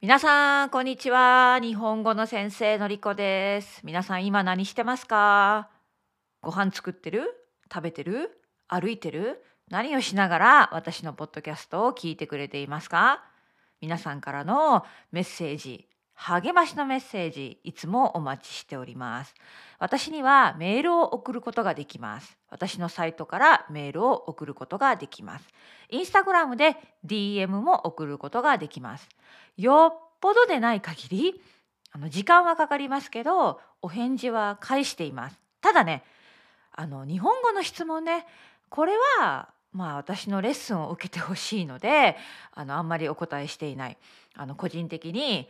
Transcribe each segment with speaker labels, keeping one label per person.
Speaker 1: 皆さんこんにちは。日本語の先生のりこです。皆さん今何してますか？ご飯作ってる？食べてる？歩いてる？何をしながら私のポッドキャストを聞いてくれていますか？皆さんからのメッセージ励ましのメッセージいつもお待ちしております。私にはメールを送ることができます。私のサイトからメールを送ることができます。インスタグラムで DM も送ることができます。よっぽどでない限りあの時間はかかりますけどお返事は返しています。ただねあの日本語の質問ねこれはまあ私のレッスンを受けてほしいのであのあんまりお答えしていない。あの個人的に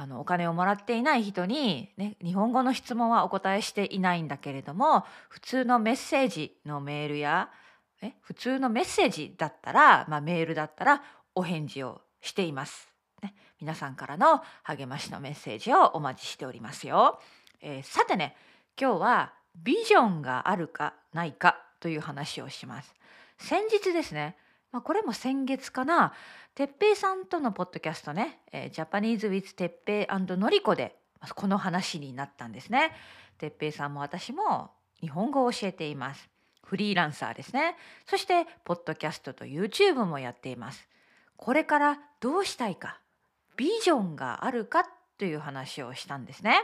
Speaker 1: あのお金をもらっていない人に、ね、日本語の質問はお答えしていないんだけれども普通のメッセージのメールやえ普通のメッセージだったら、まあ、メールだったらお返事をしています、ね。皆さんからの励ましのメッセージをお待ちしておりますよ。えー、さてね今日はビジョンがあるかないかという話をします。先日ですねまあ、これも先月かな哲平さんとのポッドキャストね「えー、ジャパニーズ・ウィズ・哲平のりこ」でこの話になったんですね。哲平さんも私も日本語を教えています。フリーランサーですね。そしてポッドキャストと YouTube もやっています。これからどうしたいかビジョンがあるかという話をしたんですね。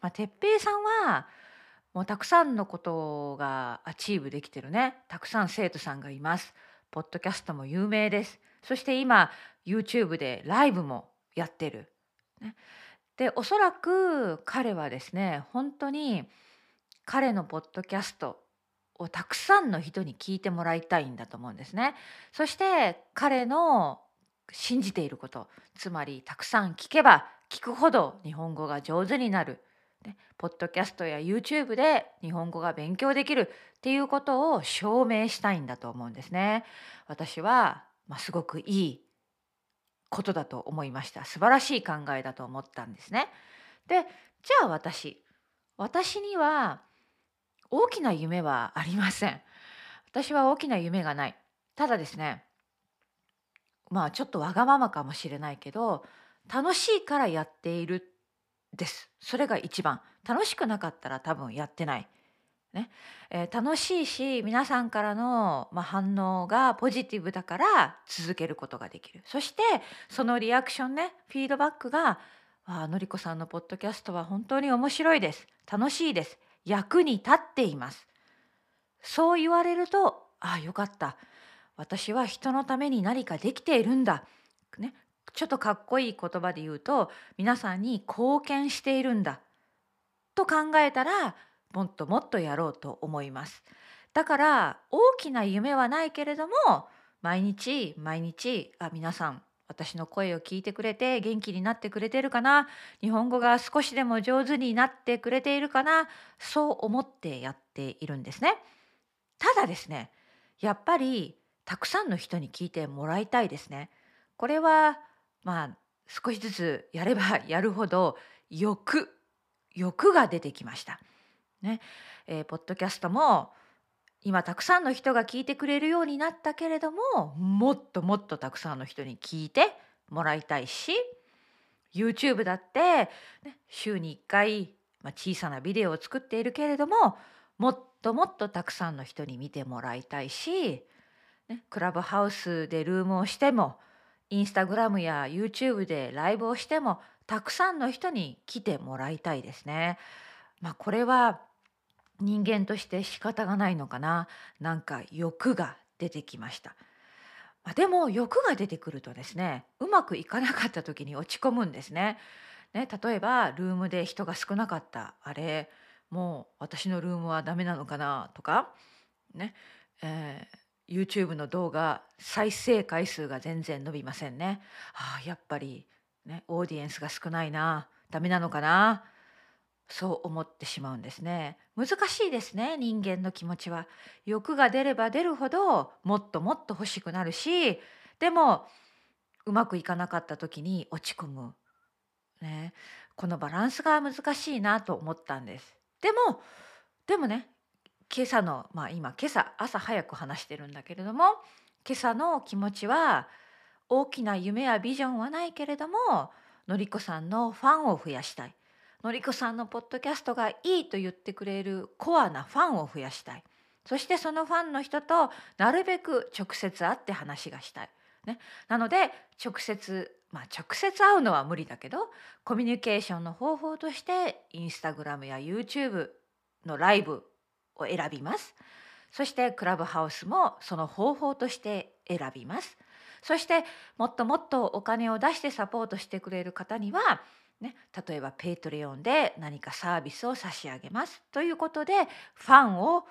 Speaker 1: まあ、哲平さんはもうたくさんのことが achieve できてるねたくさん生徒さんがいます。ポッドキャストも有名です。そして今 YouTube でライブもやってる。ね、でおそらく彼はですね本当に彼のポッドキャストをたくさんの人に聞いてもらいたいんだと思うんですね。そして彼の信じていることつまりたくさん聞けば聞くほど日本語が上手になるね、ポッドキャストや YouTube で日本語が勉強できるっていうことを証明したいんだと思うんですね。私は、まあ、すごくいいことだと思いました。素晴らしい考えだと思ったんですね。で、じゃあ私、私には大きな夢はありません。私は大きな夢がない。ただですね、まあちょっとわがままかもしれないけど、楽しいからやっているです。それが一番。楽しくなかったら多分やってない。ね。えー、楽しいし皆さんからの、まあ、反応がポジティブだから続けることができる。そしてそのリアクションねフィードバックが「あのりこさんのポッドキャストは本当に面白いです。楽しいです。役に立っています」そう言われると「ああよかった。私は人のために何かできているんだ」ね、ちょっとかっこいい言葉で言うと皆さんに貢献しているんだと考えたらもっともっとやろうと思います。だから大きな夢はないけれども毎日毎日あ皆さん私の声を聞いてくれて元気になってくれてるかな日本語が少しでも上手になってくれているかなそう思ってやっているんですね。ただですねやっぱりたくさんの人に聞いてもらいたいですね。これはまあ少しずつやれば やるほど欲欲が出てきました。ねえー、ポッドキャストも今たくさんの人が聞いてくれるようになったけれどももっともっとたくさんの人に聞いてもらいたいし YouTube だって、ね、週に1回、まあ、小さなビデオを作っているけれどももっともっとたくさんの人に見てもらいたいし、ね、クラブハウスでルームをしてもインスタグラムや YouTube でライブをしてもたくさんの人に来てもらいたいですね。まあ、これは人間として仕方がないのかななんか欲が出てきました。まあ、でも欲が出てくるとですねうまくいかなかった時に落ち込むんですね。ね例えばルームで人が少なかったあれもう私のルームはダメなのかなとかね、えー YouTube の動画再生回数が全然伸びませんね。ああやっぱりねオーディエンスが少ないなダメなのかな？そう思ってしまうんですね。難しいですね人間の気持ちは。欲が出れば出るほどもっともっと欲しくなるしでもうまくいかなかった時に落ち込む。ね、このバランスが難しいなと思ったんです。でもでもね今朝のまあ今今朝朝早く話してるんだけれども今朝の気持ちは大きな夢やビジョンはないけれどものりこさんのファンを増やしたい。のりこさんのポッドキャストがいいと言ってくれるコアなファンを増やしたい。そしてそのファンの人となるべく直接会って話がしたい。ね、なので直接まあ直接会うのは無理だけどコミュニケーションの方法としてインスタグラムや YouTube のライブ選びます。そしてクラブハウスもその方法として選びます。そしてもっともっとお金を出してサポートしてくれる方にはね、例えば Patreon で何かサービスを差し上げますということでファンを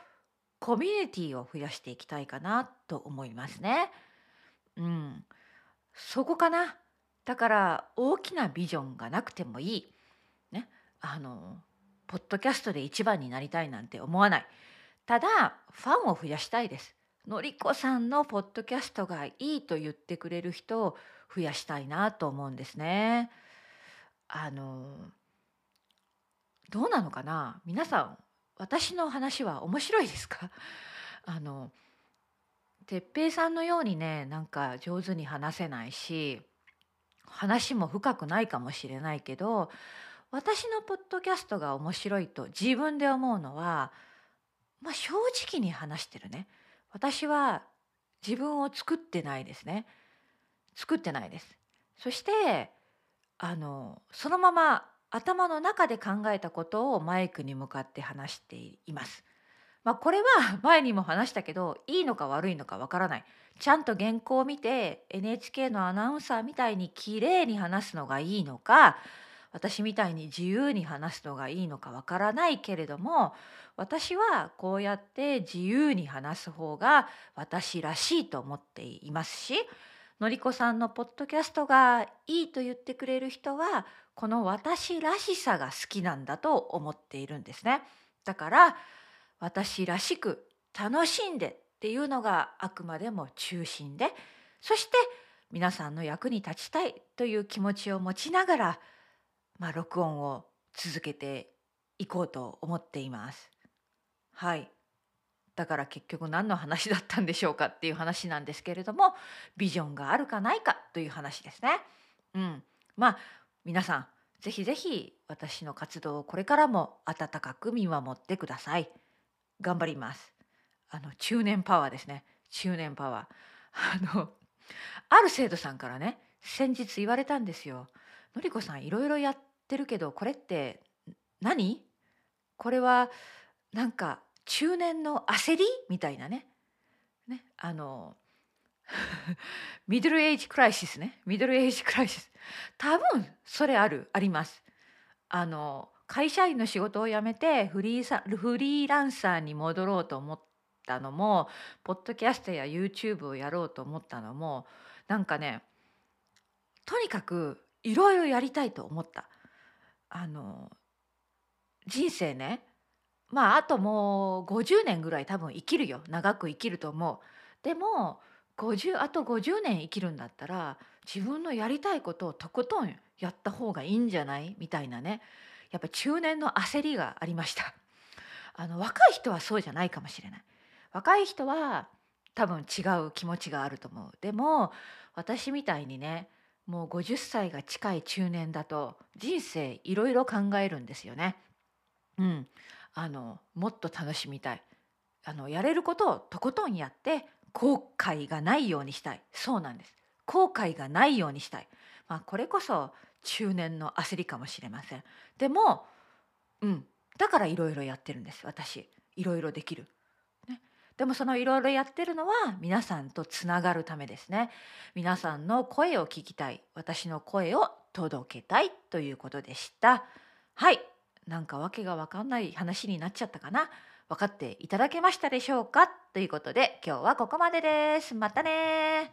Speaker 1: コミュニティを増やしていきたいかなと思いますね。うん、そこかな。だから大きなビジョンがなくてもいい。ね、あのポッドキャストで一番になりたいなんて思わない。ただファンを増やしたいです。のりこさんのポッドキャストがいいと言ってくれる人を増やしたいなと思うんですね。あのどうなのかな？皆さん私の話は面白いですか？あの哲平さんのようにねなんか上手に話せないし話も深くないかもしれないけど私のポッドキャストが面白いと自分で思うのは、まあ、正直に話してるね。私は自分を作ってないですね。作ってないです。そしてあのそのまま頭の中で考えたことをマイクに向かって話しています。まあ、これは 前にも話したけどいいのか悪いのかわからない。ちゃんと原稿を見て NHK のアナウンサーみたいに綺麗に話すのがいいのか私みたいに自由に話すのがいいのかわからないけれども私はこうやって自由に話す方が私らしいと思っていますしのりこさんのポッドキャストがいいと言ってくれる人はこの私らしさが好きなんだと思っているんですね。だから私らしく楽しんでっていうのがあくまでも中心でそして皆さんの役に立ちたいという気持ちを持ちながら、まあ、録音を続けていこうと思っています。はいだから結局何の話だったんでしょうかっていう話なんですけれどもビジョンがあるかないかという話ですね。うん、まあ皆さんぜひぜひ私の活動をこれからも温かく見守ってください。頑張ります。あの中年パワーですね。中年パワー。あのある生徒さんからね先日言われたんですよ。のりこさんいろいろやってるけどこれって何？これはなんか中年の焦り？みたいなね。ねあの ミドルエイジクライシスね。ミドルエイジクライシス。多分それあるあります。あの会社員の仕事を辞めてフリーサフリーランサーに戻ろうと思ったのもポッドキャストや YouTube をやろうと思ったのもなんかねとにかくいろいろやりたいと思った。あの人生ねまああともう50年ぐらい多分生きるよ。長く生きると思う。でも50あと50年生きるんだったら自分のやりたいことをとことんやった方がいいんじゃない？みたいなね。やっぱ中年の焦りがありました。あの若い人はそうじゃないかもしれない。若い人は多分違う気持ちがあると思う。でも私みたいにねもう50歳が近い中年だと人生いろいろ考えるんですよね。うん、あのもっと楽しみたい。あのやれることをとことんやって後悔がないようにしたい。そうなんです。後悔がないようにしたい、まあ、これこそ中年の焦りかもしれません。でもうん。だからいろいろやってるんです私。いろいろできる、でもそのいろいろやってるのは皆さんとつながるためですね。皆さんの声を聞きたい。私の声を届けたいということでした。はい。なんかわけがわかんない話になっちゃったかな。分かっていただけましたでしょうか？ということで今日はここまでです。またね